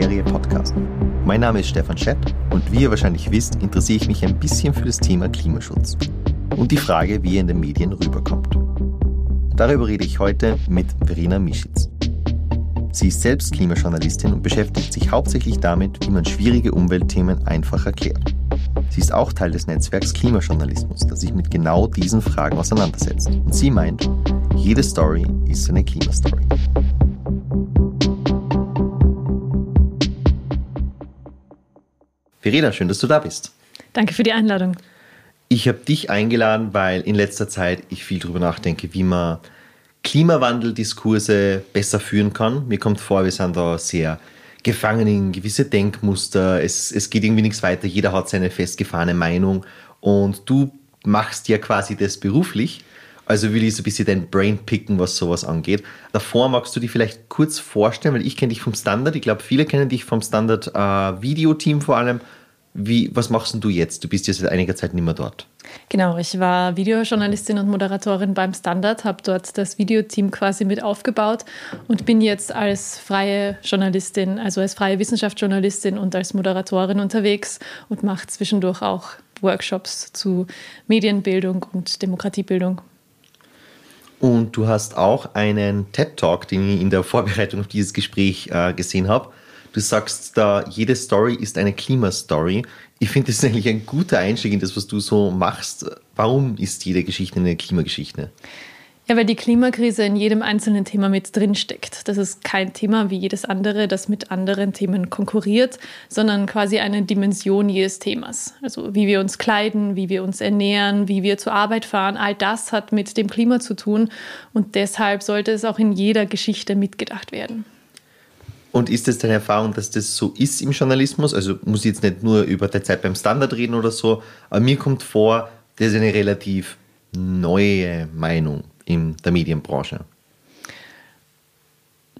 Materie Podcast. Mein Name ist Stefan Schett und wie ihr wahrscheinlich wisst, interessiere ich mich ein bisschen für das Thema Klimaschutz und die Frage, wie er in den Medien rüberkommt. Darüber rede ich heute mit Verena Mischitz. Sie ist selbst Klimajournalistin und beschäftigt sich hauptsächlich damit, wie man schwierige Umweltthemen einfach erklärt. Sie ist auch Teil des Netzwerks Klimajournalismus, das sich mit genau diesen Fragen auseinandersetzt. Und sie meint, jede Story ist eine Klimastory. Verena, schön, dass du da bist. Danke für die Einladung. Ich habe dich eingeladen, weil in letzter Zeit ich viel darüber nachdenke, wie man Klimawandeldiskurse besser führen kann. Mir kommt vor, wir sind da sehr gefangen in gewisse Denkmuster. Es, es geht irgendwie nichts weiter. Jeder hat seine festgefahrene Meinung. Und du machst ja quasi das beruflich. Also will ich so ein bisschen dein Brain picken, was sowas angeht. Davor magst du dich vielleicht kurz vorstellen, weil ich kenne dich vom Standard. Ich glaube, viele kennen dich vom Standard äh, Videoteam vor allem. Wie, was machst du jetzt? Du bist ja seit einiger Zeit nicht mehr dort. Genau, ich war Videojournalistin und Moderatorin beim Standard, habe dort das Videoteam quasi mit aufgebaut und bin jetzt als freie Journalistin, also als freie Wissenschaftsjournalistin und als Moderatorin unterwegs und mache zwischendurch auch Workshops zu Medienbildung und Demokratiebildung. Und du hast auch einen TED-Talk, den ich in der Vorbereitung auf dieses Gespräch äh, gesehen habe. Du sagst da, jede Story ist eine Klimastory. Ich finde, das ist eigentlich ein guter Einstieg in das, was du so machst. Warum ist jede Geschichte eine Klimageschichte? Ja, weil die Klimakrise in jedem einzelnen Thema mit drinsteckt. Das ist kein Thema wie jedes andere, das mit anderen Themen konkurriert, sondern quasi eine Dimension jedes Themas. Also wie wir uns kleiden, wie wir uns ernähren, wie wir zur Arbeit fahren, all das hat mit dem Klima zu tun und deshalb sollte es auch in jeder Geschichte mitgedacht werden. Und ist es deine Erfahrung, dass das so ist im Journalismus? Also muss ich jetzt nicht nur über die Zeit beim Standard reden oder so, aber mir kommt vor, das ist eine relativ neue Meinung in der Medienbranche.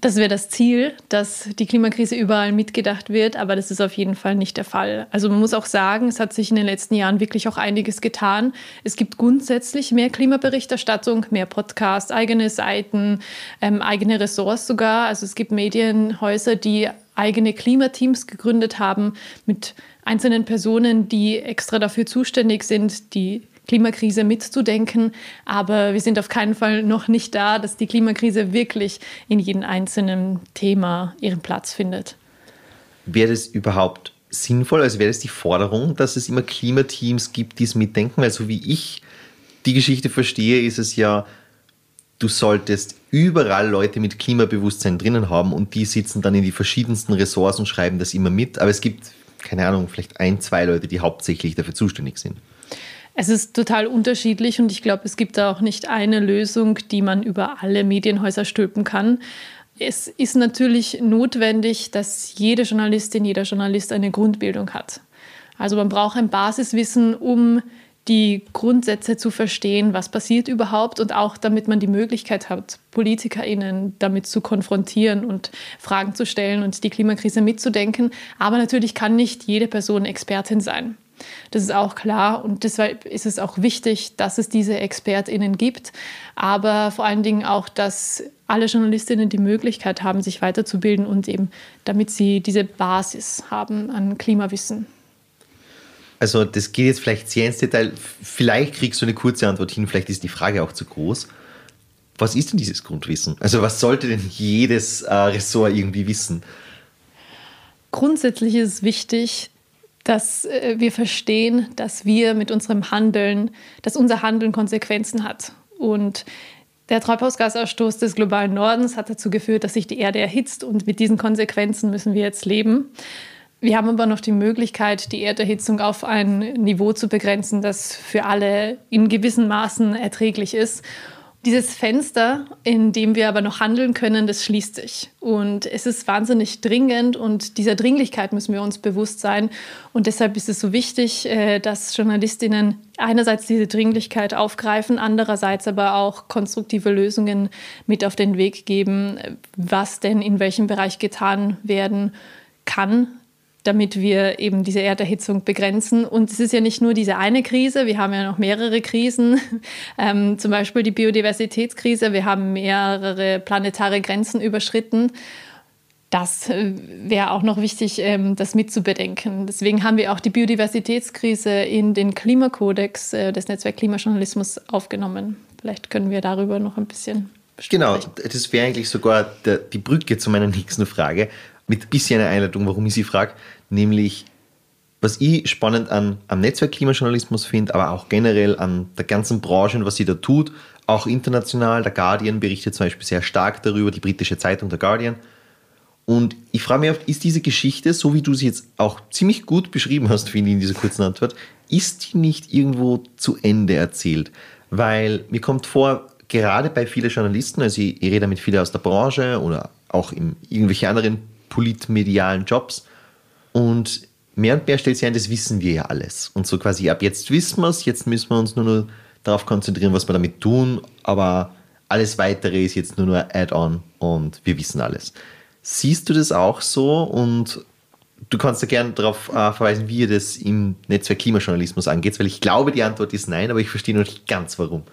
Das wäre das Ziel, dass die Klimakrise überall mitgedacht wird, aber das ist auf jeden Fall nicht der Fall. Also man muss auch sagen, es hat sich in den letzten Jahren wirklich auch einiges getan. Es gibt grundsätzlich mehr Klimaberichterstattung, mehr Podcasts, eigene Seiten, ähm, eigene Ressorts sogar. Also es gibt Medienhäuser, die eigene Klimateams gegründet haben mit einzelnen Personen, die extra dafür zuständig sind, die Klimakrise mitzudenken. Aber wir sind auf keinen Fall noch nicht da, dass die Klimakrise wirklich in jedem einzelnen Thema ihren Platz findet. Wäre das überhaupt sinnvoll? Also wäre das die Forderung, dass es immer Klimateams gibt, die es mitdenken? Weil so wie ich die Geschichte verstehe, ist es ja, du solltest überall Leute mit Klimabewusstsein drinnen haben und die sitzen dann in die verschiedensten Ressorts und schreiben das immer mit. Aber es gibt, keine Ahnung, vielleicht ein, zwei Leute, die hauptsächlich dafür zuständig sind. Es ist total unterschiedlich und ich glaube, es gibt da auch nicht eine Lösung, die man über alle Medienhäuser stülpen kann. Es ist natürlich notwendig, dass jede Journalistin, jeder Journalist eine Grundbildung hat. Also man braucht ein Basiswissen, um die Grundsätze zu verstehen, was passiert überhaupt und auch damit man die Möglichkeit hat, PolitikerInnen damit zu konfrontieren und Fragen zu stellen und die Klimakrise mitzudenken. Aber natürlich kann nicht jede Person Expertin sein. Das ist auch klar und deshalb ist es auch wichtig, dass es diese ExpertInnen gibt, aber vor allen Dingen auch, dass alle Journalistinnen die Möglichkeit haben, sich weiterzubilden und eben damit sie diese Basis haben an Klimawissen. Also das geht jetzt vielleicht sehr ins Detail. Vielleicht kriegst du eine kurze Antwort hin, vielleicht ist die Frage auch zu groß. Was ist denn dieses Grundwissen? Also was sollte denn jedes äh, Ressort irgendwie wissen? Grundsätzlich ist es wichtig, dass äh, wir verstehen, dass wir mit unserem Handeln, dass unser Handeln Konsequenzen hat. Und der Treibhausgasausstoß des globalen Nordens hat dazu geführt, dass sich die Erde erhitzt und mit diesen Konsequenzen müssen wir jetzt leben. Wir haben aber noch die Möglichkeit, die Erderhitzung auf ein Niveau zu begrenzen, das für alle in gewissen Maßen erträglich ist. Dieses Fenster, in dem wir aber noch handeln können, das schließt sich. Und es ist wahnsinnig dringend und dieser Dringlichkeit müssen wir uns bewusst sein. Und deshalb ist es so wichtig, äh, dass Journalistinnen einerseits diese Dringlichkeit aufgreifen, andererseits aber auch konstruktive Lösungen mit auf den Weg geben, was denn in welchem Bereich getan werden kann, damit wir eben diese Erderhitzung begrenzen. Und es ist ja nicht nur diese eine Krise, wir haben ja noch mehrere Krisen, ähm, zum Beispiel die Biodiversitätskrise, wir haben mehrere planetare Grenzen überschritten. das äh, wäre auch noch wichtig, ähm, das mitzubedenken. Deswegen haben wir auch die Biodiversitätskrise in den Klimakodex äh, des Netzwerk Klimajournalismus aufgenommen. Vielleicht können wir darüber noch ein bisschen Genau, das wäre eigentlich sogar der, die Brücke zu meiner nächsten Frage, mit ein bisschen einer Einleitung, warum ich sie frage, nämlich was ich spannend an, am Netzwerk Klimajournalismus finde, aber auch generell an der ganzen Branche und was sie da tut, auch international, der Guardian berichtet zum Beispiel sehr stark darüber, die britische Zeitung, der Guardian. Und ich frage mich oft, ist diese Geschichte, so wie du sie jetzt auch ziemlich gut beschrieben hast, finde ich, in dieser kurzen Antwort, ist die nicht irgendwo zu Ende erzählt? Weil mir kommt vor, gerade bei vielen Journalisten, also ich, ich rede mit vielen aus der Branche oder auch in irgendwelchen anderen politmedialen Jobs und mehr und mehr stellt sich ein, das wissen wir ja alles. Und so quasi ab jetzt wissen wir es, jetzt müssen wir uns nur noch darauf konzentrieren, was wir damit tun, aber alles weitere ist jetzt nur nur Add-on und wir wissen alles. Siehst du das auch so und du kannst ja gerne darauf äh, verweisen, wie ihr das im Netzwerk Klimajournalismus angeht, weil ich glaube, die Antwort ist nein, aber ich verstehe noch nicht ganz warum.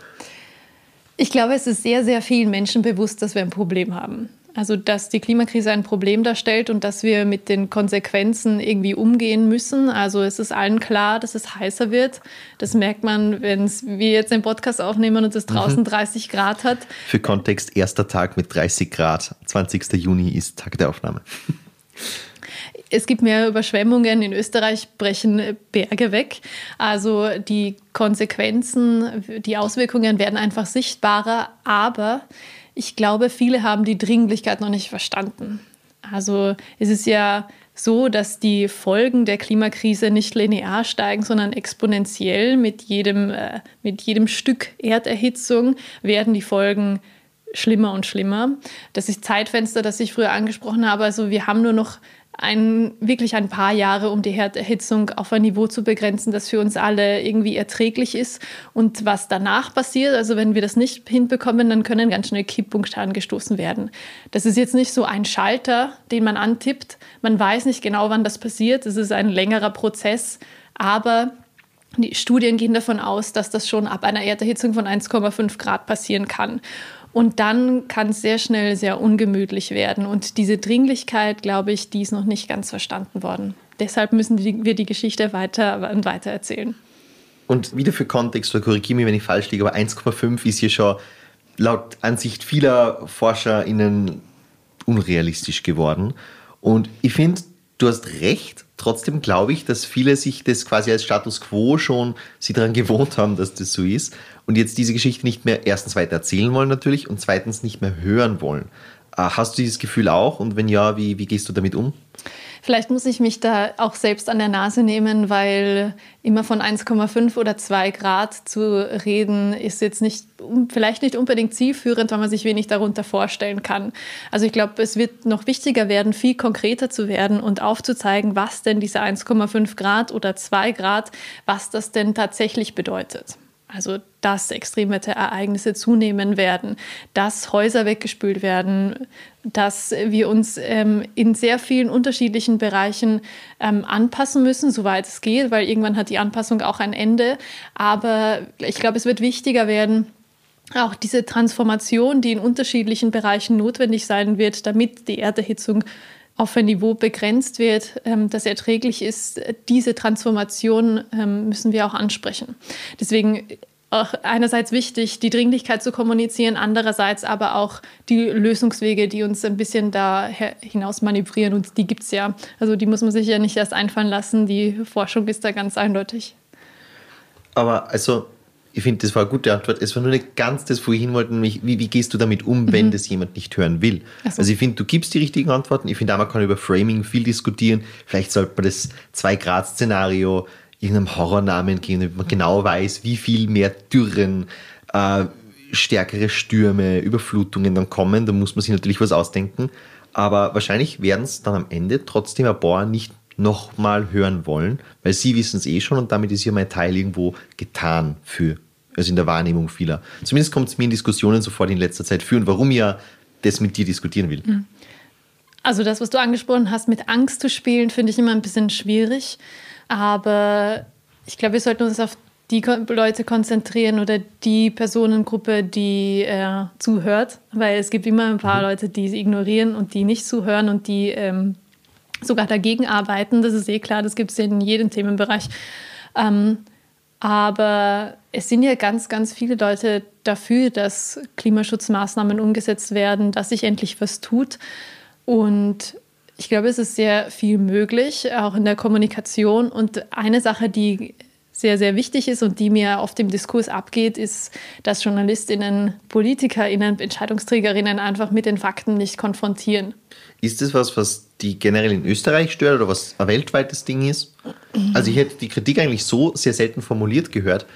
Ich glaube, es ist sehr, sehr vielen Menschen bewusst, dass wir ein Problem haben. Also, dass die Klimakrise ein Problem darstellt und dass wir mit den Konsequenzen irgendwie umgehen müssen. Also, es ist allen klar, dass es heißer wird. Das merkt man, wenn wir jetzt den Podcast aufnehmen und es draußen mhm. 30 Grad hat. Für Kontext, erster Tag mit 30 Grad. 20. Juni ist Tag der Aufnahme. Es gibt mehr Überschwemmungen. In Österreich brechen Berge weg. Also die Konsequenzen, die Auswirkungen werden einfach sichtbarer. Aber ich glaube, viele haben die Dringlichkeit noch nicht verstanden. Also es ist ja so, dass die Folgen der Klimakrise nicht linear steigen, sondern exponentiell. Mit jedem, äh, mit jedem Stück Erderhitzung werden die Folgen schlimmer und schlimmer. Das ist Zeitfenster, das ich früher angesprochen habe. Also wir haben nur noch ein, wirklich ein paar Jahre, um die Erhitzung auf ein Niveau zu begrenzen, das für uns alle irgendwie erträglich ist. Und was danach passiert, also wenn wir das nicht hinbekommen, dann können ganz schnell Kipppunkte angestoßen werden. Das ist jetzt nicht so ein Schalter, den man antippt. Man weiß nicht genau, wann das passiert. Es ist ein längerer Prozess, aber die Studien gehen davon aus, dass das schon ab einer Erderhitzung von 1,5 Grad passieren kann. Und dann kann es sehr schnell sehr ungemütlich werden. Und diese Dringlichkeit, glaube ich, die ist noch nicht ganz verstanden worden. Deshalb müssen wir die Geschichte weiter und weiter erzählen. Und wieder für Kontext, korrigiere mich, wenn ich falsch liege, aber 1,5 ist hier schon laut Ansicht vieler ForscherInnen unrealistisch geworden. Und ich finde, du hast recht. Trotzdem glaube ich, dass viele sich das quasi als Status quo schon sie daran gewohnt haben, dass das so ist und jetzt diese Geschichte nicht mehr erstens weiter erzählen wollen natürlich und zweitens nicht mehr hören wollen. Äh, hast du dieses Gefühl auch und wenn ja, wie, wie gehst du damit um? Vielleicht muss ich mich da auch selbst an der Nase nehmen, weil immer von 1,5 oder 2 Grad zu reden, ist jetzt nicht, vielleicht nicht unbedingt zielführend, weil man sich wenig darunter vorstellen kann. Also ich glaube, es wird noch wichtiger werden, viel konkreter zu werden und aufzuzeigen, was denn diese 1,5 Grad oder 2 Grad, was das denn tatsächlich bedeutet. Also, dass Extremwetterereignisse zunehmen werden, dass Häuser weggespült werden, dass wir uns ähm, in sehr vielen unterschiedlichen Bereichen ähm, anpassen müssen, soweit es geht, weil irgendwann hat die Anpassung auch ein Ende. Aber ich glaube, es wird wichtiger werden, auch diese Transformation, die in unterschiedlichen Bereichen notwendig sein wird, damit die Erderhitzung auf ein Niveau begrenzt wird, ähm, das erträglich ist, diese Transformation ähm, müssen wir auch ansprechen. Deswegen auch einerseits wichtig, die Dringlichkeit zu kommunizieren, andererseits aber auch die Lösungswege, die uns ein bisschen da hinaus manövrieren und die gibt es ja. Also die muss man sich ja nicht erst einfallen lassen, die Forschung ist da ganz eindeutig. Aber also ich finde, das war eine gute Antwort. Es war nur nicht ganz das, wo ich hin wollte, nämlich wie, wie gehst du damit um, wenn mhm. das jemand nicht hören will? So. Also ich finde, du gibst die richtigen Antworten. Ich finde auch, man kann über Framing viel diskutieren. Vielleicht sollte man das Zwei-Grad-Szenario irgendeinem Horrornamen geben, damit man genau weiß, wie viel mehr Dürren, äh, stärkere Stürme, Überflutungen dann kommen. Da muss man sich natürlich was ausdenken. Aber wahrscheinlich werden es dann am Ende trotzdem ein paar nicht nochmal hören wollen, weil sie wissen es eh schon und damit ist ja mein Teil irgendwo getan für, also in der Wahrnehmung vieler. Zumindest kommt es mir in Diskussionen sofort in letzter Zeit führen, warum ich ja das mit dir diskutieren will. Mhm. Also das, was du angesprochen hast, mit Angst zu spielen, finde ich immer ein bisschen schwierig. Aber ich glaube, wir sollten uns auf die Leute konzentrieren oder die Personengruppe, die äh, zuhört, weil es gibt immer ein paar mhm. Leute, die ignorieren und die nicht zuhören und die ähm, sogar dagegen arbeiten. Das ist eh klar, das gibt es in jedem Themenbereich. Ähm, aber es sind ja ganz, ganz viele Leute dafür, dass Klimaschutzmaßnahmen umgesetzt werden, dass sich endlich was tut. Und ich glaube, es ist sehr viel möglich, auch in der Kommunikation. Und eine Sache, die sehr, sehr wichtig ist und die mir auf dem Diskurs abgeht, ist, dass Journalistinnen, Politikerinnen, Entscheidungsträgerinnen einfach mit den Fakten nicht konfrontieren. Ist das was, was die generell in Österreich stört oder was ein weltweites Ding ist? Also ich hätte die Kritik eigentlich so sehr selten formuliert gehört,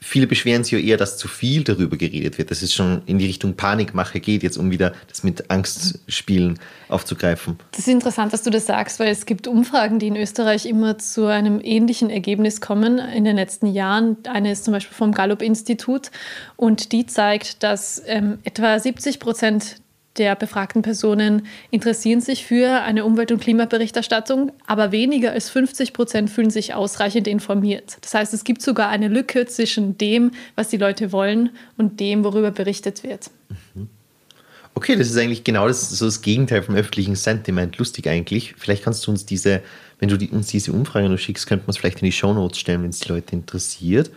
viele beschweren sich ja eher, dass zu viel darüber geredet wird, dass es schon in die Richtung Panikmache geht, jetzt um wieder das mit Angstspielen aufzugreifen. Das ist interessant, dass du das sagst, weil es gibt Umfragen, die in Österreich immer zu einem ähnlichen Ergebnis kommen in den letzten Jahren. Eine ist zum Beispiel vom Gallup-Institut und die zeigt, dass ähm, etwa 70 Prozent der befragten Personen interessieren sich für eine Umwelt- und Klimaberichterstattung, aber weniger als 50 Prozent fühlen sich ausreichend informiert. Das heißt, es gibt sogar eine Lücke zwischen dem, was die Leute wollen und dem, worüber berichtet wird. Mhm. Okay, das ist eigentlich genau das, so das Gegenteil vom öffentlichen Sentiment. Lustig eigentlich. Vielleicht kannst du uns diese, wenn du die, uns diese Umfrage noch schickst, könnte man es vielleicht in die Shownotes stellen, wenn es die Leute interessiert.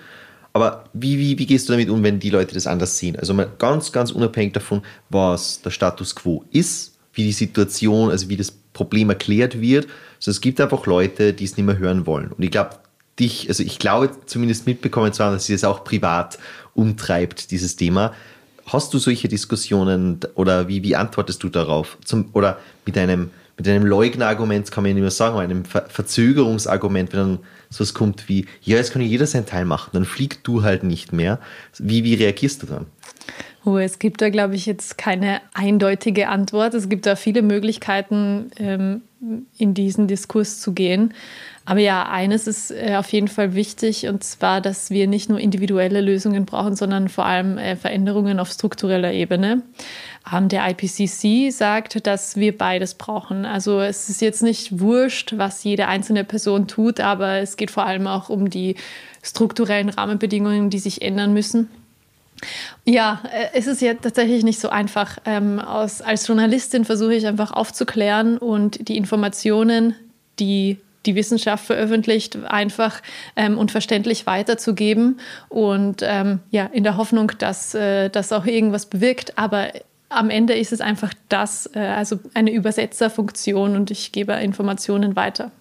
Aber wie, wie, wie gehst du damit um, wenn die Leute das anders sehen? Also mal ganz, ganz unabhängig davon, was der Status quo ist, wie die Situation, also wie das Problem erklärt wird. Also es gibt einfach Leute, die es nicht mehr hören wollen. Und ich glaube, dich, also ich glaube zumindest mitbekommen zu haben, dass sie es auch privat umtreibt, dieses Thema. Hast du solche Diskussionen oder wie, wie antwortest du darauf? Zum, oder mit einem, mit einem Leugnerargument kann man ja nicht mehr sagen, aber einem Ver Verzögerungsargument, wenn dann so es kommt wie, ja, jetzt kann jeder seinen Teil machen, dann fliegst du halt nicht mehr. Wie, wie reagierst du dann? Oh, es gibt da, glaube ich, jetzt keine eindeutige Antwort. Es gibt da viele Möglichkeiten, ähm, in diesen Diskurs zu gehen. Aber ja, eines ist äh, auf jeden Fall wichtig, und zwar, dass wir nicht nur individuelle Lösungen brauchen, sondern vor allem äh, Veränderungen auf struktureller Ebene. Ähm, der IPCC sagt, dass wir beides brauchen. Also es ist jetzt nicht wurscht, was jede einzelne Person tut, aber es geht vor allem auch um die strukturellen Rahmenbedingungen, die sich ändern müssen. Ja, äh, es ist ja tatsächlich nicht so einfach. Ähm, aus, als Journalistin versuche ich einfach aufzuklären und die Informationen, die die Wissenschaft veröffentlicht, einfach ähm, und verständlich weiterzugeben und ähm, ja, in der Hoffnung, dass äh, das auch irgendwas bewirkt. Aber am Ende ist es einfach das, äh, also eine Übersetzerfunktion und ich gebe Informationen weiter.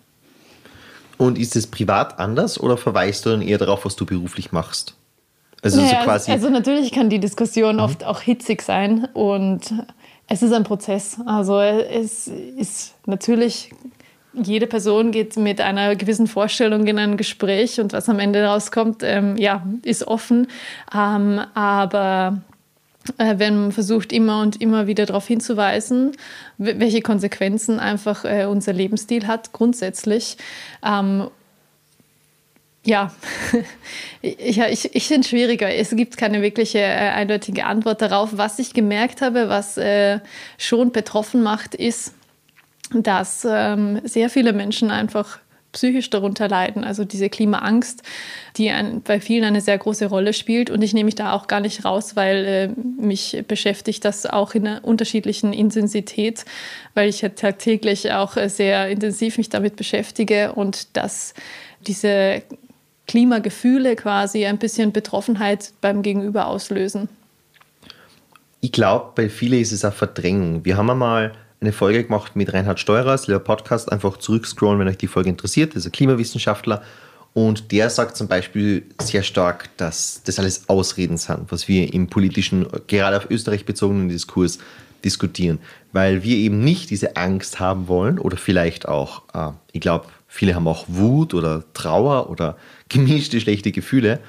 Und ist es privat anders oder verweist du dann eher darauf, was du beruflich machst? Also, naja, so quasi also natürlich kann die Diskussion mhm. oft auch hitzig sein und es ist ein Prozess. Also es ist natürlich jede Person geht mit einer gewissen Vorstellung in ein Gespräch und was am Ende rauskommt, ähm, ja, ist offen. Ähm, aber äh, wenn man versucht, immer und immer wieder darauf hinzuweisen, welche Konsequenzen einfach äh, unser Lebensstil hat, grundsätzlich. Ähm, ja, ich, ich, ich finde es schwieriger. Es gibt keine wirkliche äh, eindeutige Antwort darauf. Was ich gemerkt habe, was äh, schon betroffen macht, ist, dass ähm, sehr viele Menschen einfach psychisch darunter leiden. Also diese Klimaangst, die ein, bei vielen eine sehr große Rolle spielt. Und ich nehme mich da auch gar nicht raus, weil äh, mich beschäftigt das auch in einer unterschiedlichen Intensität, weil ich ja tagtäglich auch äh, sehr intensiv mich damit beschäftige und dass diese Klimagefühle quasi ein bisschen Betroffenheit beim Gegenüber auslösen. Ich glaube, bei vielen ist es auch Verdrängung. Wir haben einmal eine Folge gemacht mit Reinhard Steurer, der Podcast, einfach zurückscrollen, wenn euch die Folge interessiert, ein Klimawissenschaftler. Und der sagt zum Beispiel sehr stark, dass das alles Ausreden sind, was wir im politischen, gerade auf Österreich bezogenen Diskurs diskutieren, weil wir eben nicht diese Angst haben wollen oder vielleicht auch, äh, ich glaube, viele haben auch Wut oder Trauer oder gemischte schlechte Gefühle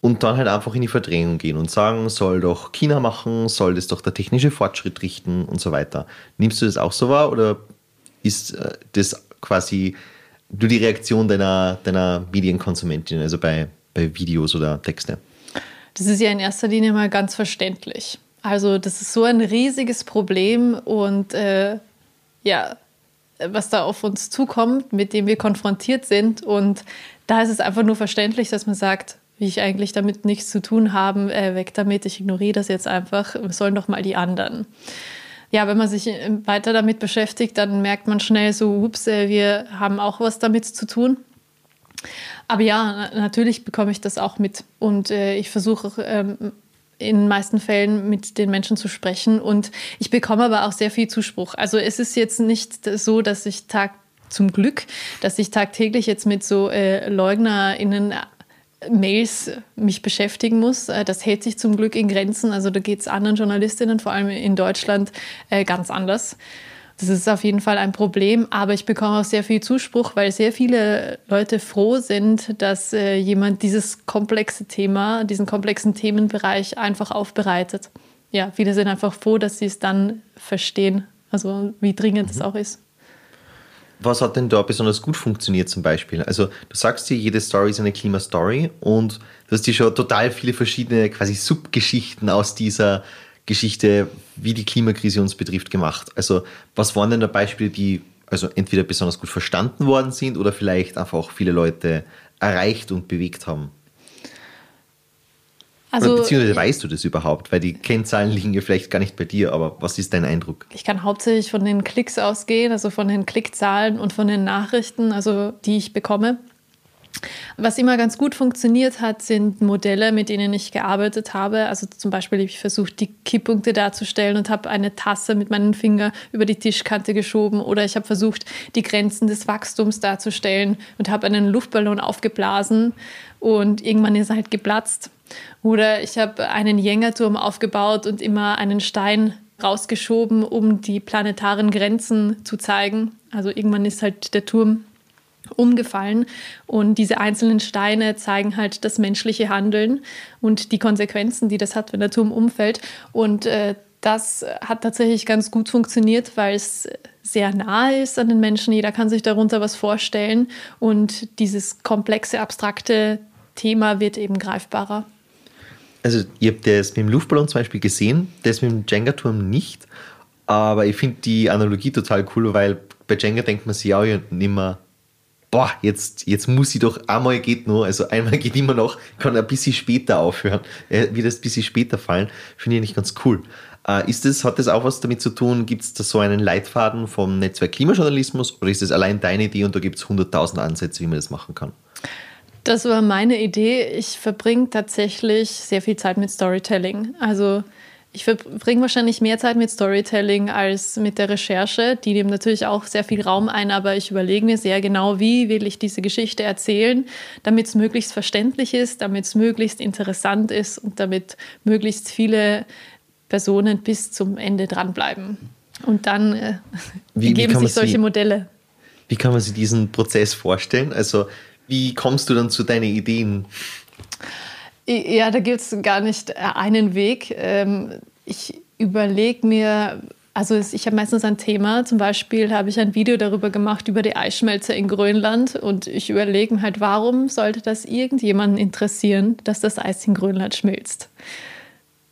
und dann halt einfach in die Verdrängung gehen und sagen, soll doch China machen, soll das doch der technische Fortschritt richten und so weiter. Nimmst du das auch so wahr oder ist äh, das quasi nur die Reaktion deiner, deiner Medienkonsumentin, also bei, bei Videos oder Texte? Das ist ja in erster Linie mal ganz verständlich. Also das ist so ein riesiges Problem und äh, ja, was da auf uns zukommt, mit dem wir konfrontiert sind und da ist es einfach nur verständlich, dass man sagt, wie ich eigentlich damit nichts zu tun habe, äh, weg damit, ich ignoriere das jetzt einfach, sollen doch mal die anderen. Ja, wenn man sich äh, weiter damit beschäftigt, dann merkt man schnell so, ups, äh, wir haben auch was damit zu tun. Aber ja, natürlich bekomme ich das auch mit und äh, ich versuche ähm, in den meisten Fällen mit den Menschen zu sprechen und ich bekomme aber auch sehr viel Zuspruch. Also es ist jetzt nicht so, dass ich tag zum Glück, dass ich tagtäglich jetzt mit so äh, LeugnerInnen Mails mich beschäftigen muss. Äh, das hält sich zum Glück in Grenzen. Also da geht es anderen Journalistinnen, vor allem in Deutschland, äh, ganz anders. Das ist auf jeden Fall ein Problem, aber ich bekomme auch sehr viel Zuspruch, weil sehr viele Leute froh sind, dass äh, jemand dieses komplexe Thema, diesen komplexen Themenbereich einfach aufbereitet. Ja, viele sind einfach froh, dass sie es dann verstehen, also wie dringend es mhm. auch ist. Was hat denn da besonders gut funktioniert zum Beispiel? Also du sagst dir, jede Story ist eine Klimastory und du hast dir schon total viele verschiedene quasi Subgeschichten aus dieser Geschichte, wie die Klimakrise uns betrifft, gemacht. Also was waren denn da Beispiele, die also entweder besonders gut verstanden worden sind oder vielleicht einfach auch viele Leute erreicht und bewegt haben? Also, beziehungsweise weißt du das überhaupt? Weil die Kennzahlen liegen ja vielleicht gar nicht bei dir, aber was ist dein Eindruck? Ich kann hauptsächlich von den Klicks ausgehen, also von den Klickzahlen und von den Nachrichten, also die ich bekomme. Was immer ganz gut funktioniert hat, sind Modelle, mit denen ich gearbeitet habe. Also zum Beispiel habe ich versucht, die Kipppunkte darzustellen und habe eine Tasse mit meinem Finger über die Tischkante geschoben. Oder ich habe versucht, die Grenzen des Wachstums darzustellen und habe einen Luftballon aufgeblasen und irgendwann ist er halt geplatzt. Oder ich habe einen Jängerturm aufgebaut und immer einen Stein rausgeschoben, um die planetaren Grenzen zu zeigen. Also irgendwann ist halt der Turm umgefallen und diese einzelnen Steine zeigen halt das menschliche Handeln und die Konsequenzen, die das hat, wenn der Turm umfällt. Und äh, das hat tatsächlich ganz gut funktioniert, weil es sehr nahe ist an den Menschen. Jeder kann sich darunter was vorstellen und dieses komplexe, abstrakte Thema wird eben greifbarer. Also, ihr habt das mit dem Luftballon zum Beispiel gesehen, das mit dem Jenga-Turm nicht. Aber ich finde die Analogie total cool, weil bei Jenga denkt man sich auch mehr, boah, jetzt, jetzt muss ich doch einmal geht nur, also einmal geht immer noch, kann ein bisschen später aufhören, äh, wird das ein bisschen später fallen, finde ich nicht ganz cool. Äh, ist das, hat das auch was damit zu tun, gibt es da so einen Leitfaden vom Netzwerk Klimajournalismus oder ist das allein deine Idee und da gibt es 100.000 Ansätze, wie man das machen kann? Das war meine Idee. Ich verbringe tatsächlich sehr viel Zeit mit Storytelling. Also ich verbringe wahrscheinlich mehr Zeit mit Storytelling als mit der Recherche. Die nehmen natürlich auch sehr viel Raum ein, aber ich überlege mir sehr genau, wie will ich diese Geschichte erzählen, damit es möglichst verständlich ist, damit es möglichst interessant ist und damit möglichst viele Personen bis zum Ende dranbleiben. Und dann äh, wie, ergeben wie sich solche sie, Modelle. Wie kann man sich diesen Prozess vorstellen? Also wie kommst du dann zu deinen Ideen? Ja, da gibt es gar nicht einen Weg. Ähm, ich überlege mir, also ich habe meistens ein Thema, zum Beispiel habe ich ein Video darüber gemacht, über die Eisschmelze in Grönland und ich überlege mir halt, warum sollte das irgendjemanden interessieren, dass das Eis in Grönland schmilzt?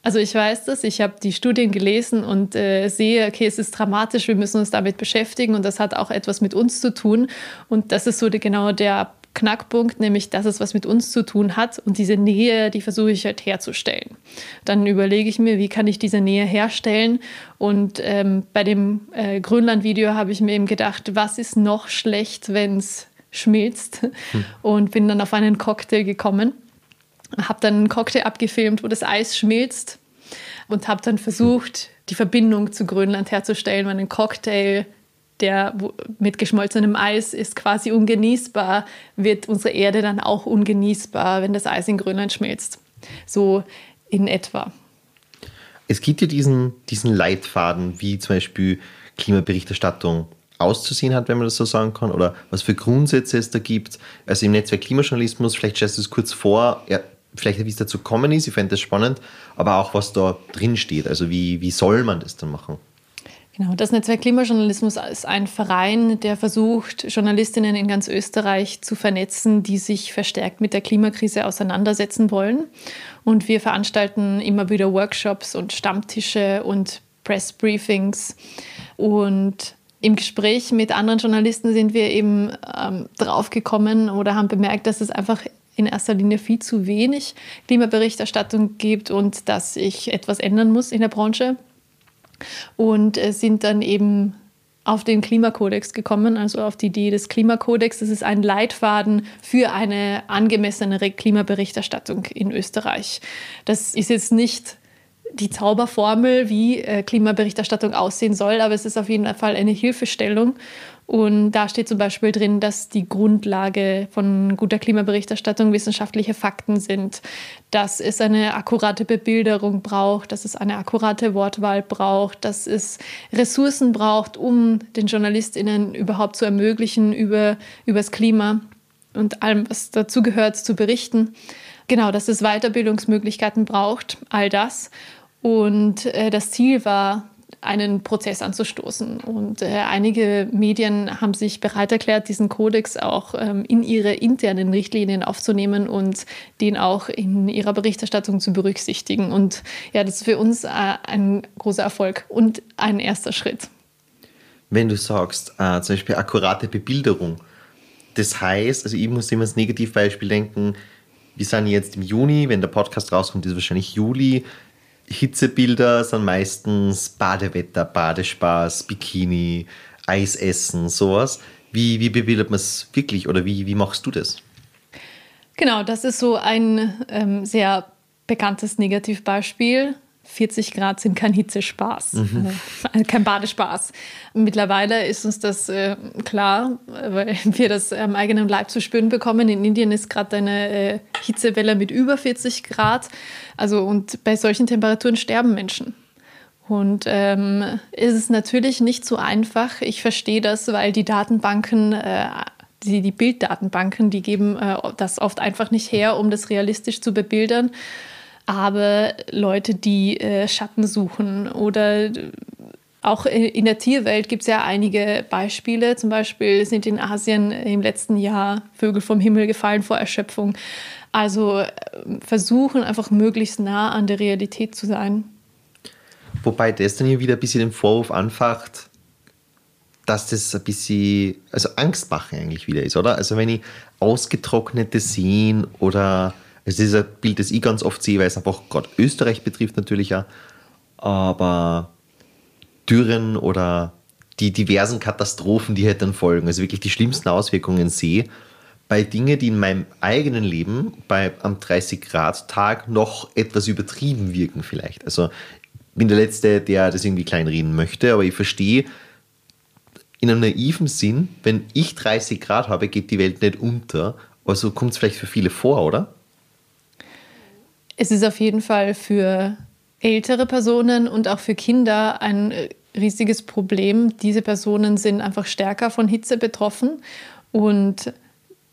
Also ich weiß das, ich habe die Studien gelesen und äh, sehe, okay, es ist dramatisch, wir müssen uns damit beschäftigen und das hat auch etwas mit uns zu tun. Und das ist so die, genau der Knackpunkt, nämlich dass es was mit uns zu tun hat und diese Nähe, die versuche ich halt herzustellen. Dann überlege ich mir, wie kann ich diese Nähe herstellen und ähm, bei dem äh, Grönland-Video habe ich mir eben gedacht, was ist noch schlecht, wenn es schmilzt hm. und bin dann auf einen Cocktail gekommen, habe dann einen Cocktail abgefilmt, wo das Eis schmilzt und habe dann versucht, die Verbindung zu Grönland herzustellen, meinen Cocktail der mit geschmolzenem Eis ist quasi ungenießbar, wird unsere Erde dann auch ungenießbar, wenn das Eis in Grönland schmilzt. So in etwa. Es gibt ja diesen, diesen Leitfaden, wie zum Beispiel Klimaberichterstattung auszusehen hat, wenn man das so sagen kann, oder was für Grundsätze es da gibt. Also im Netzwerk Klimajournalismus, vielleicht stellst du es kurz vor, ja, vielleicht wie es dazu kommen ist, ich fände das spannend, aber auch was da drin steht. Also wie, wie soll man das dann machen? Genau, das Netzwerk Klimajournalismus ist ein Verein, der versucht, Journalistinnen in ganz Österreich zu vernetzen, die sich verstärkt mit der Klimakrise auseinandersetzen wollen. Und wir veranstalten immer wieder Workshops und Stammtische und Pressbriefings. Und im Gespräch mit anderen Journalisten sind wir eben ähm, draufgekommen oder haben bemerkt, dass es einfach in erster Linie viel zu wenig Klimaberichterstattung gibt und dass sich etwas ändern muss in der Branche. Und äh, sind dann eben auf den Klimakodex gekommen, also auf die Idee des Klimakodex. Das ist ein Leitfaden für eine angemessenere Klimaberichterstattung in Österreich. Das ist jetzt nicht die Zauberformel, wie äh, Klimaberichterstattung aussehen soll, aber es ist auf jeden Fall eine Hilfestellung. Und da steht zum Beispiel drin, dass die Grundlage von guter Klimaberichterstattung wissenschaftliche Fakten sind, dass es eine akkurate Bebilderung braucht, dass es eine akkurate Wortwahl braucht, dass es Ressourcen braucht, um den JournalistInnen überhaupt zu ermöglichen, über, über das Klima und allem, was dazu gehört, zu berichten. Genau, dass es Weiterbildungsmöglichkeiten braucht, all das. Und äh, das Ziel war, einen Prozess anzustoßen. Und äh, einige Medien haben sich bereit erklärt, diesen Kodex auch ähm, in ihre internen Richtlinien aufzunehmen und den auch in ihrer Berichterstattung zu berücksichtigen. Und ja, das ist für uns äh, ein großer Erfolg und ein erster Schritt. Wenn du sagst, äh, zum Beispiel akkurate Bebilderung, das heißt, also ich muss immer das Negativbeispiel denken, wir sind jetzt im Juni, wenn der Podcast rauskommt, ist wahrscheinlich Juli. Hitzebilder sind meistens Badewetter, Badespaß, Bikini, Eisessen, sowas. Wie, wie bebildert man es wirklich oder wie, wie machst du das? Genau, das ist so ein ähm, sehr bekanntes Negativbeispiel. 40 Grad sind kein Hitzespaß, mhm. äh, kein Badespaß. Mittlerweile ist uns das äh, klar, weil wir das am eigenen Leib zu spüren bekommen. In Indien ist gerade eine äh, Hitzewelle mit über 40 Grad. Also und bei solchen Temperaturen sterben Menschen. Und ähm, ist es natürlich nicht so einfach. Ich verstehe das, weil die Datenbanken äh, die, die Bilddatenbanken, die geben äh, das oft einfach nicht her, um das realistisch zu bebildern aber Leute, die äh, Schatten suchen oder auch in der Tierwelt gibt es ja einige Beispiele. Zum Beispiel sind in Asien im letzten Jahr Vögel vom Himmel gefallen vor Erschöpfung. Also äh, versuchen einfach möglichst nah an der Realität zu sein. Wobei das dann hier wieder ein bisschen den Vorwurf anfacht, dass das ein bisschen, also Angstmache eigentlich wieder ist, oder? Also wenn ich ausgetrocknete Seen oder es ist ein Bild, das ich ganz oft sehe, weil es einfach gerade Österreich betrifft natürlich ja. Aber Dürren oder die diversen Katastrophen, die halt dann folgen, also wirklich die schlimmsten Auswirkungen sehe, bei Dingen, die in meinem eigenen Leben bei am 30-Grad-Tag noch etwas übertrieben wirken vielleicht. Also ich bin der Letzte, der das irgendwie kleinreden möchte, aber ich verstehe in einem naiven Sinn, wenn ich 30 Grad habe, geht die Welt nicht unter. Also kommt es vielleicht für viele vor, oder? Es ist auf jeden Fall für ältere Personen und auch für Kinder ein riesiges Problem. Diese Personen sind einfach stärker von Hitze betroffen und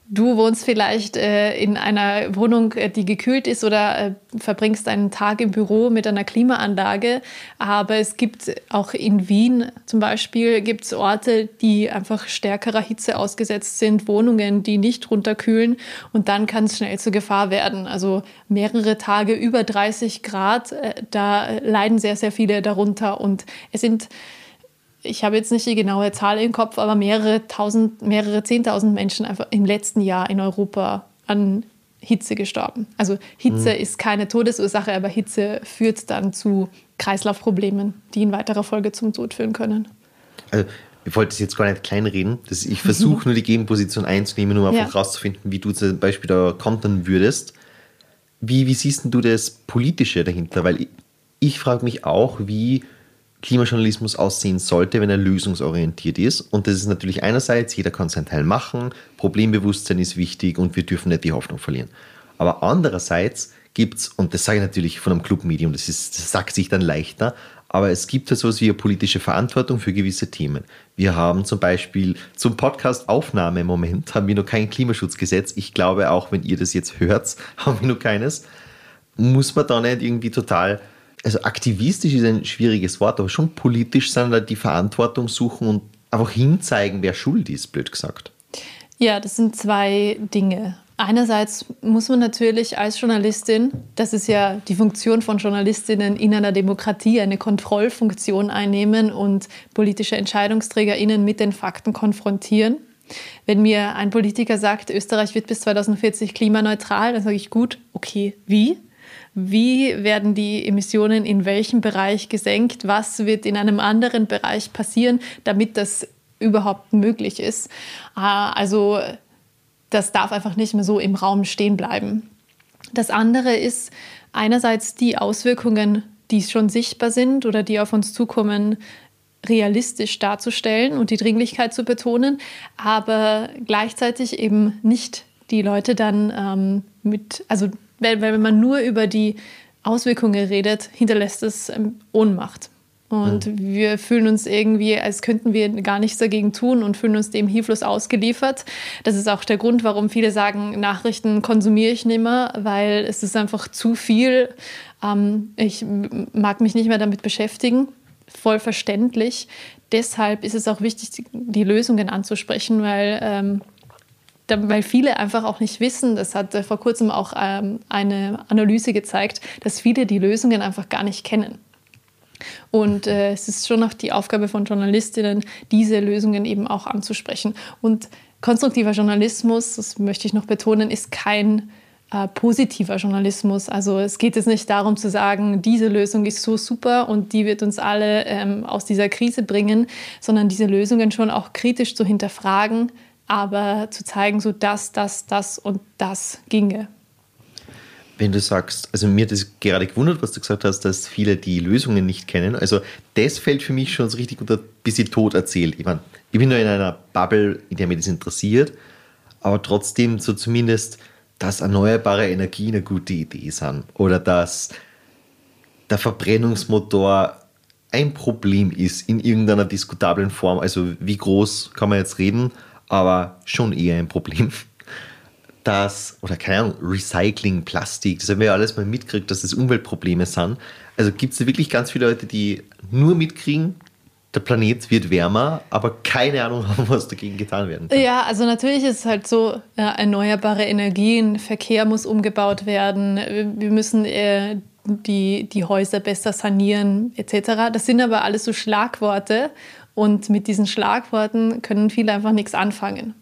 Du wohnst vielleicht äh, in einer Wohnung, äh, die gekühlt ist oder äh, verbringst einen Tag im Büro mit einer Klimaanlage. Aber es gibt auch in Wien zum Beispiel gibt's Orte, die einfach stärkerer Hitze ausgesetzt sind, Wohnungen, die nicht runterkühlen. Und dann kann es schnell zur Gefahr werden. Also mehrere Tage über 30 Grad, äh, da leiden sehr, sehr viele darunter. Und es sind ich habe jetzt nicht die genaue Zahl im Kopf, aber mehrere tausend, mehrere zehntausend Menschen einfach im letzten Jahr in Europa an Hitze gestorben. Also Hitze mhm. ist keine Todesursache, aber Hitze führt dann zu Kreislaufproblemen, die in weiterer Folge zum Tod führen können. Also ich wollte das jetzt gar nicht kleinreden. Das, ich versuche nur die Gegenposition einzunehmen, um einfach ja. rauszufinden, wie du zum Beispiel da kontern würdest. Wie, wie siehst du das Politische dahinter? Weil ich, ich frage mich auch, wie Klimajournalismus aussehen sollte, wenn er lösungsorientiert ist. Und das ist natürlich einerseits, jeder kann seinen Teil machen, Problembewusstsein ist wichtig und wir dürfen nicht die Hoffnung verlieren. Aber andererseits gibt es, und das sage ich natürlich von einem Clubmedium, das, das sagt sich dann leichter, aber es gibt so etwas wie eine politische Verantwortung für gewisse Themen. Wir haben zum Beispiel zum Podcast-Aufnahme im Moment haben wir noch kein Klimaschutzgesetz. Ich glaube, auch wenn ihr das jetzt hört, haben wir noch keines. Muss man da nicht irgendwie total also aktivistisch ist ein schwieriges Wort, aber schon politisch sondern die Verantwortung suchen und einfach hinzeigen, wer schuld ist, blöd gesagt. Ja, das sind zwei Dinge. Einerseits muss man natürlich als Journalistin, das ist ja die Funktion von Journalistinnen in einer Demokratie, eine Kontrollfunktion einnehmen und politische EntscheidungsträgerInnen mit den Fakten konfrontieren. Wenn mir ein Politiker sagt, Österreich wird bis 2040 klimaneutral, dann sage ich gut, okay, wie? Wie werden die Emissionen in welchem Bereich gesenkt? Was wird in einem anderen Bereich passieren, damit das überhaupt möglich ist? Ah, also das darf einfach nicht mehr so im Raum stehen bleiben. Das andere ist einerseits die Auswirkungen, die schon sichtbar sind oder die auf uns zukommen, realistisch darzustellen und die Dringlichkeit zu betonen, aber gleichzeitig eben nicht die Leute dann ähm, mit, also weil, wenn man nur über die Auswirkungen redet, hinterlässt es ähm, Ohnmacht. Und mhm. wir fühlen uns irgendwie, als könnten wir gar nichts dagegen tun und fühlen uns dem hilflos ausgeliefert. Das ist auch der Grund, warum viele sagen, Nachrichten konsumiere ich nicht mehr, weil es ist einfach zu viel. Ähm, ich mag mich nicht mehr damit beschäftigen. Voll verständlich. Deshalb ist es auch wichtig, die Lösungen anzusprechen, weil ähm, weil viele einfach auch nicht wissen, das hat vor kurzem auch ähm, eine Analyse gezeigt, dass viele die Lösungen einfach gar nicht kennen. Und äh, es ist schon auch die Aufgabe von Journalistinnen, diese Lösungen eben auch anzusprechen. Und konstruktiver Journalismus, das möchte ich noch betonen, ist kein äh, positiver Journalismus. Also es geht jetzt nicht darum zu sagen, diese Lösung ist so super und die wird uns alle ähm, aus dieser Krise bringen, sondern diese Lösungen schon auch kritisch zu hinterfragen, aber zu zeigen, so das, das, das und das ginge wenn du sagst, also mir hat das gerade gewundert, was du gesagt hast, dass viele die Lösungen nicht kennen. Also das fällt für mich schon so richtig unter bisschen tot erzählt. Ich meine, ich bin nur in einer Bubble, in der mich das interessiert, aber trotzdem so zumindest, dass erneuerbare Energien eine gute Idee sind oder dass der Verbrennungsmotor ein Problem ist in irgendeiner diskutablen Form. Also wie groß kann man jetzt reden, aber schon eher ein Problem dass, oder keine Ahnung, Recycling, Plastik, das haben wir ja alles mal mitgekriegt, dass das Umweltprobleme sind. Also gibt es wirklich ganz viele Leute, die nur mitkriegen, der Planet wird wärmer, aber keine Ahnung haben, was dagegen getan werden kann. Ja, also natürlich ist es halt so, ja, erneuerbare Energien, Verkehr muss umgebaut werden, wir müssen äh, die, die Häuser besser sanieren etc. Das sind aber alles so Schlagworte und mit diesen Schlagworten können viele einfach nichts anfangen.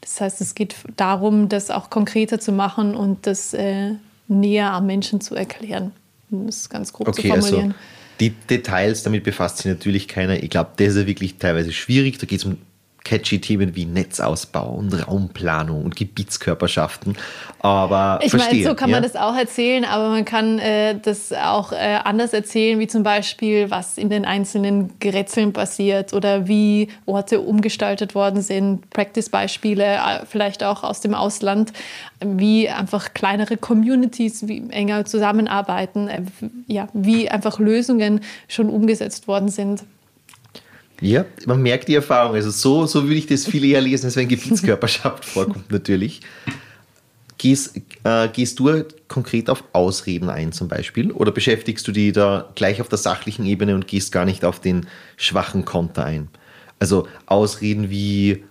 Das heißt, es geht darum, das auch konkreter zu machen und das äh, näher am Menschen zu erklären. Um das ganz grob okay, zu also formulieren. Also die Details, damit befasst sich natürlich keiner. Ich glaube, das ist wirklich teilweise schwierig. Da geht es um catchy Themen wie Netzausbau und Raumplanung und Gebietskörperschaften. Aber ich meine, so kann ja? man das auch erzählen, aber man kann äh, das auch äh, anders erzählen, wie zum Beispiel, was in den einzelnen Gerätseln passiert oder wie Orte umgestaltet worden sind. Practice-Beispiele, äh, vielleicht auch aus dem Ausland, wie einfach kleinere Communities wie enger zusammenarbeiten, äh, ja, wie einfach Lösungen schon umgesetzt worden sind. Ja, man merkt die Erfahrung. Also so, so würde ich das viel eher lesen, als wenn Gebietskörperschaft vorkommt natürlich. Gehst, äh, gehst du konkret auf Ausreden ein zum Beispiel oder beschäftigst du dich da gleich auf der sachlichen Ebene und gehst gar nicht auf den schwachen Konter ein? Also Ausreden wie,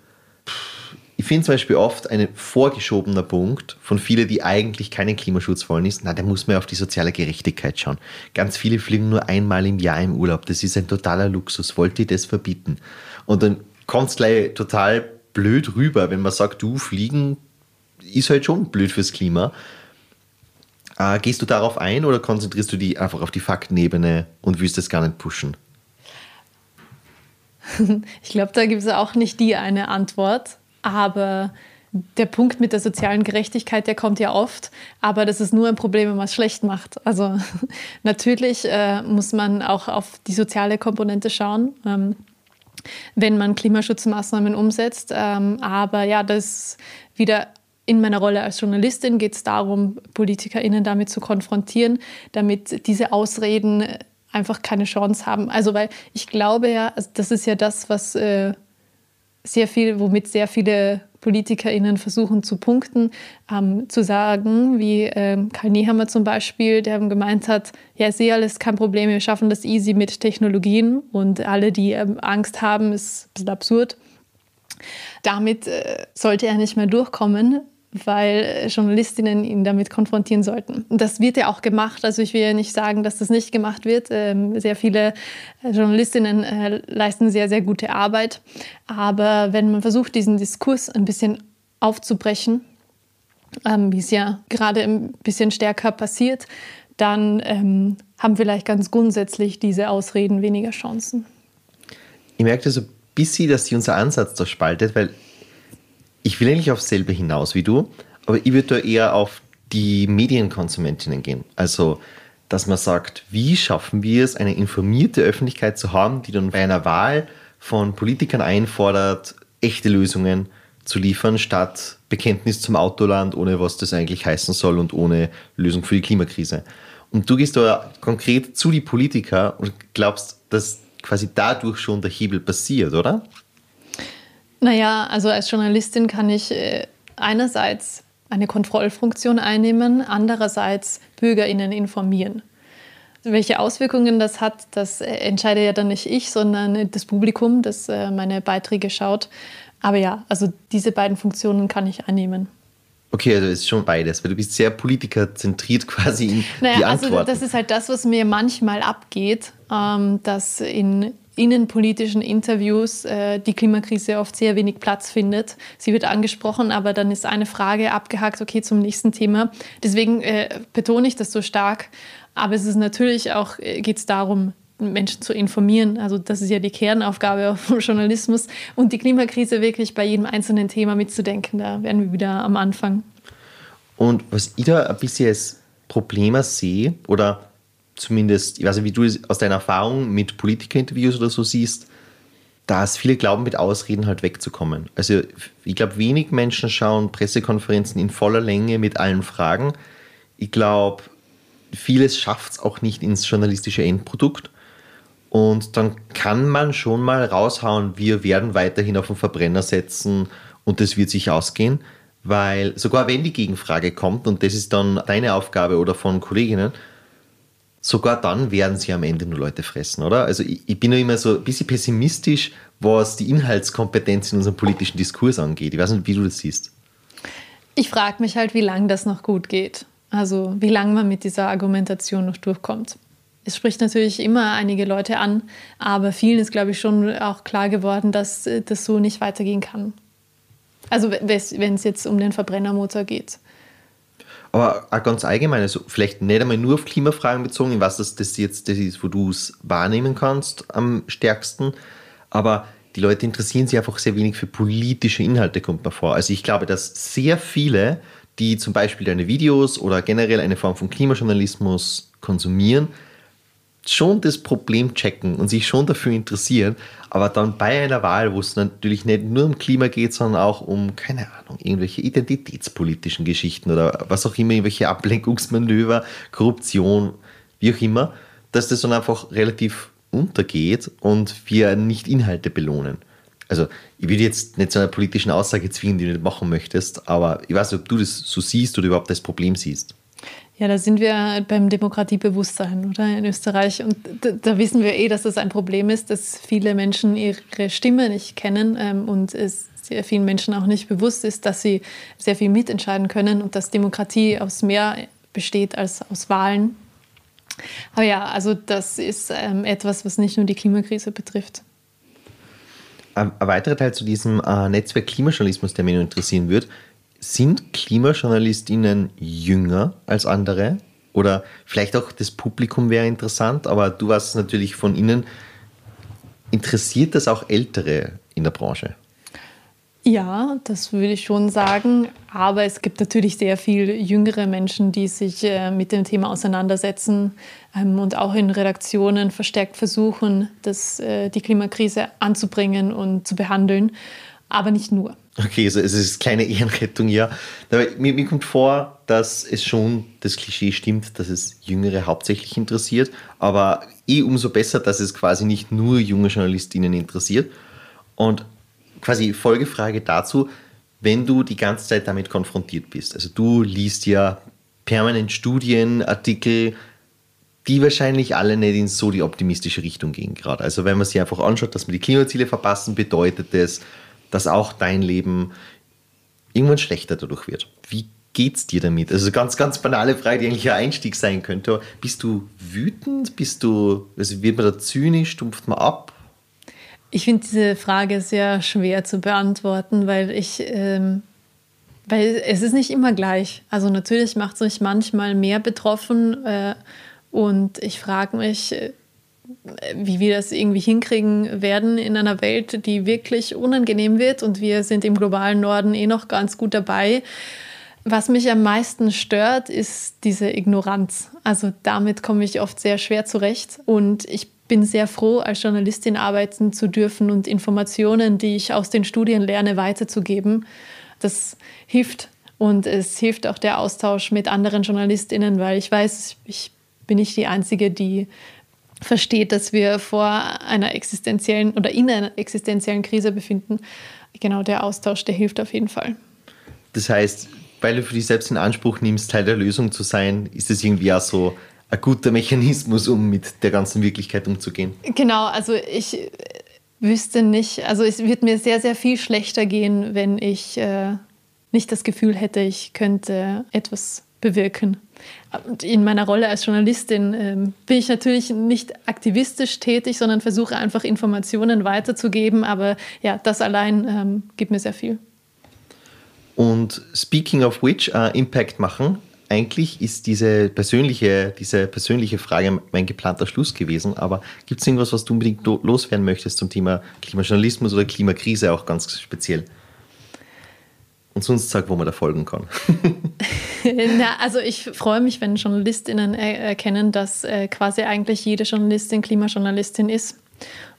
ich finde zum Beispiel oft ein vorgeschobener Punkt von vielen, die eigentlich keinen Klimaschutz wollen, ist, na, da muss man auf die soziale Gerechtigkeit schauen. Ganz viele fliegen nur einmal im Jahr im Urlaub. Das ist ein totaler Luxus. Wollt ihr das verbieten? Und dann kommt es gleich total blöd rüber, wenn man sagt, du, fliegen ist halt schon blöd fürs Klima. Äh, gehst du darauf ein oder konzentrierst du dich einfach auf die Faktenebene und willst das gar nicht pushen? Ich glaube, da gibt es auch nicht die eine Antwort. Aber der Punkt mit der sozialen Gerechtigkeit, der kommt ja oft, aber das ist nur ein Problem, wenn man es schlecht macht. Also natürlich äh, muss man auch auf die soziale Komponente schauen, ähm, wenn man Klimaschutzmaßnahmen umsetzt. Ähm, aber ja, das wieder in meiner Rolle als Journalistin geht es darum, PolitikerInnen damit zu konfrontieren, damit diese Ausreden einfach keine Chance haben. Also weil ich glaube ja, also das ist ja das, was äh, sehr viel, womit sehr viele PolitikerInnen versuchen zu punkten, ähm, zu sagen, wie ähm, Karl Nehammer zum Beispiel, der gemeint hat, ja, eh alles kein Problem, wir schaffen das easy mit Technologien und alle, die ähm, Angst haben, ist ein bisschen absurd. Damit äh, sollte er nicht mehr durchkommen, weil Journalistinnen ihn damit konfrontieren sollten. Das wird ja auch gemacht. Also ich will ja nicht sagen, dass das nicht gemacht wird. Ähm, sehr viele äh, Journalistinnen äh, leisten sehr, sehr gute Arbeit. Aber wenn man versucht, diesen Diskurs ein bisschen aufzubrechen, ähm, wie es ja gerade ein bisschen stärker passiert, dann ähm, haben vielleicht ganz grundsätzlich diese Ausreden weniger Chancen. Ich merke so ein bisschen, dass sich unser Ansatz da spaltet, weil ich will eigentlich aufs selbe hinaus wie du, aber ich würde da eher auf die Medienkonsumentinnen gehen. Also, dass man sagt, wie schaffen wir es, eine informierte Öffentlichkeit zu haben, die dann bei einer Wahl von Politikern einfordert, echte Lösungen zu liefern, statt Bekenntnis zum Autoland, ohne was das eigentlich heißen soll und ohne Lösung für die Klimakrise. Und du gehst da konkret zu die Politiker und glaubst, dass quasi dadurch schon der Hebel passiert, oder? Naja, also als Journalistin kann ich äh, einerseits eine Kontrollfunktion einnehmen, andererseits BürgerInnen informieren. Welche Auswirkungen das hat, das äh, entscheide ja dann nicht ich, sondern das Publikum, das äh, meine Beiträge schaut. Aber ja, also diese beiden Funktionen kann ich einnehmen. Okay, also ist schon beides, weil du bist sehr politikerzentriert quasi in naja, die Antworten. Also das ist halt das, was mir manchmal abgeht, ähm, dass in innenpolitischen Interviews äh, die Klimakrise oft sehr wenig Platz findet. Sie wird angesprochen, aber dann ist eine Frage abgehakt, okay, zum nächsten Thema. Deswegen äh, betone ich das so stark. Aber es ist natürlich auch, äh, geht es darum, Menschen zu informieren. Also das ist ja die Kernaufgabe vom Journalismus und die Klimakrise wirklich bei jedem einzelnen Thema mitzudenken. Da werden wir wieder am Anfang. Und was ich da ein bisschen als Problem sehe, oder zumindest, ich weiß nicht, wie du es aus deiner Erfahrung mit Politikerinterviews oder so siehst, dass viele glauben, mit Ausreden halt wegzukommen. Also ich glaube, wenig Menschen schauen Pressekonferenzen in voller Länge mit allen Fragen. Ich glaube, vieles schafft es auch nicht ins journalistische Endprodukt. Und dann kann man schon mal raushauen, wir werden weiterhin auf den Verbrenner setzen und das wird sich ausgehen, weil sogar wenn die Gegenfrage kommt, und das ist dann deine Aufgabe oder von Kolleginnen, sogar dann werden sie am Ende nur Leute fressen, oder? Also ich, ich bin ja immer so ein bisschen pessimistisch, was die Inhaltskompetenz in unserem politischen Diskurs angeht. Ich weiß nicht, wie du das siehst. Ich frage mich halt, wie lange das noch gut geht. Also wie lange man mit dieser Argumentation noch durchkommt. Es spricht natürlich immer einige Leute an, aber vielen ist, glaube ich, schon auch klar geworden, dass äh, das so nicht weitergehen kann. Also wenn es jetzt um den Verbrennermotor geht. Aber auch ganz allgemein, also vielleicht nicht einmal nur auf Klimafragen bezogen, ich weiß, das jetzt das ist, wo du es wahrnehmen kannst am stärksten, aber die Leute interessieren sich einfach sehr wenig für politische Inhalte, kommt mir vor. Also ich glaube, dass sehr viele, die zum Beispiel deine Videos oder generell eine Form von Klimajournalismus konsumieren, schon das Problem checken und sich schon dafür interessieren, aber dann bei einer Wahl, wo es natürlich nicht nur um Klima geht, sondern auch um, keine Ahnung, irgendwelche identitätspolitischen Geschichten oder was auch immer, irgendwelche Ablenkungsmanöver, Korruption, wie auch immer, dass das dann einfach relativ untergeht und wir nicht Inhalte belohnen. Also, ich würde jetzt nicht zu einer politischen Aussage zwingen, die du nicht machen möchtest, aber ich weiß nicht, ob du das so siehst oder überhaupt das Problem siehst. Ja, da sind wir beim Demokratiebewusstsein, oder? In Österreich. Und da, da, wissen wir eh, dass das ein Problem ist, dass viele Menschen ihre Stimme nicht kennen ähm, und es sehr vielen Menschen auch nicht bewusst ist, dass sie sehr viel mitentscheiden können und dass Demokratie aus mehr besteht als aus Wahlen. Aber ja, also das ist ähm, etwas, was nicht nur die Klimakrise betrifft. Ein weiterer Teil zu diesem äh, Netzwerk Klimajournalismus, der mich interessieren würde, sind KlimajournalistInnen jünger als andere? Oder vielleicht auch das Publikum wäre interessant, aber du warst natürlich von innen. Interessiert das auch Ältere in der Branche? Ja, das würde ich schon sagen. Aber es gibt natürlich sehr viel jüngere Menschen, die sich äh, mit dem Thema auseinandersetzen ähm, und auch in Redaktionen verstärkt versuchen, das, äh, die Klimakrise anzubringen und zu behandeln. Aber nicht nur. Okay, also es ist kleine Ehrenrettung, ja. Aber mir, mir kommt vor, dass es schon das Klischee stimmt, dass es Jüngere hauptsächlich interessiert, aber eh umso besser, dass es quasi nicht nur junge JournalistInnen interessiert. Und quasi Folgefrage dazu, wenn du die ganze Zeit damit konfrontiert bist, also du liest ja permanent Studienartikel, die wahrscheinlich alle nicht in so die optimistische Richtung gehen gerade. Also wenn man sich einfach anschaut, dass wir die Klimaziele verpassen, bedeutet das, dass auch dein Leben irgendwann schlechter dadurch wird. Wie geht's dir damit? Also ganz, ganz banale Frage, die eigentlich ein Einstieg sein könnte. Bist du wütend? Bist du, also wird man da zynisch? Stumpft man ab? Ich finde diese Frage sehr schwer zu beantworten, weil ich, ähm, weil es ist nicht immer gleich. Also natürlich macht es mich manchmal mehr betroffen äh, und ich frage mich, äh, wie wir das irgendwie hinkriegen werden in einer Welt, die wirklich unangenehm wird und wir sind im globalen Norden eh noch ganz gut dabei. Was mich am meisten stört, ist diese Ignoranz. Also damit komme ich oft sehr schwer zurecht und ich bin sehr froh, als Journalistin arbeiten zu dürfen und Informationen, die ich aus den Studien lerne, weiterzugeben. Das hilft und es hilft auch der Austausch mit anderen Journalistinnen, weil ich weiß, ich bin nicht die Einzige, die versteht, dass wir vor einer existenziellen oder in einer existenziellen Krise befinden. Genau der Austausch, der hilft auf jeden Fall. Das heißt, weil du für dich selbst in Anspruch nimmst, Teil der Lösung zu sein, ist es irgendwie auch so ein guter Mechanismus, um mit der ganzen Wirklichkeit umzugehen. Genau, also ich wüsste nicht, also es wird mir sehr, sehr viel schlechter gehen, wenn ich äh, nicht das Gefühl hätte, ich könnte etwas bewirken. Und in meiner Rolle als Journalistin ähm, bin ich natürlich nicht aktivistisch tätig, sondern versuche einfach Informationen weiterzugeben. Aber ja, das allein ähm, gibt mir sehr viel. Und speaking of which, uh, Impact machen, eigentlich ist diese persönliche, diese persönliche Frage mein geplanter Schluss gewesen, aber gibt es irgendwas, was du unbedingt loswerden möchtest zum Thema Klimajournalismus oder Klimakrise auch ganz speziell? Und sonst sag, wo man da folgen kann. Na, also ich freue mich, wenn JournalistInnen erkennen, dass äh, quasi eigentlich jede Journalistin Klimajournalistin ist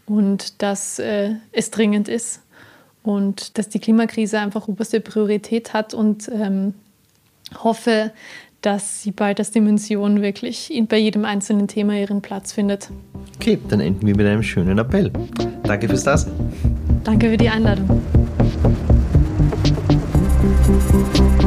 und dass äh, es dringend ist und dass die Klimakrise einfach oberste Priorität hat und ähm, hoffe, dass sie bald als Dimension wirklich bei jedem einzelnen Thema ihren Platz findet. Okay, dann enden wir mit einem schönen Appell. Danke fürs Dasein. Danke für die Einladung. Thank you.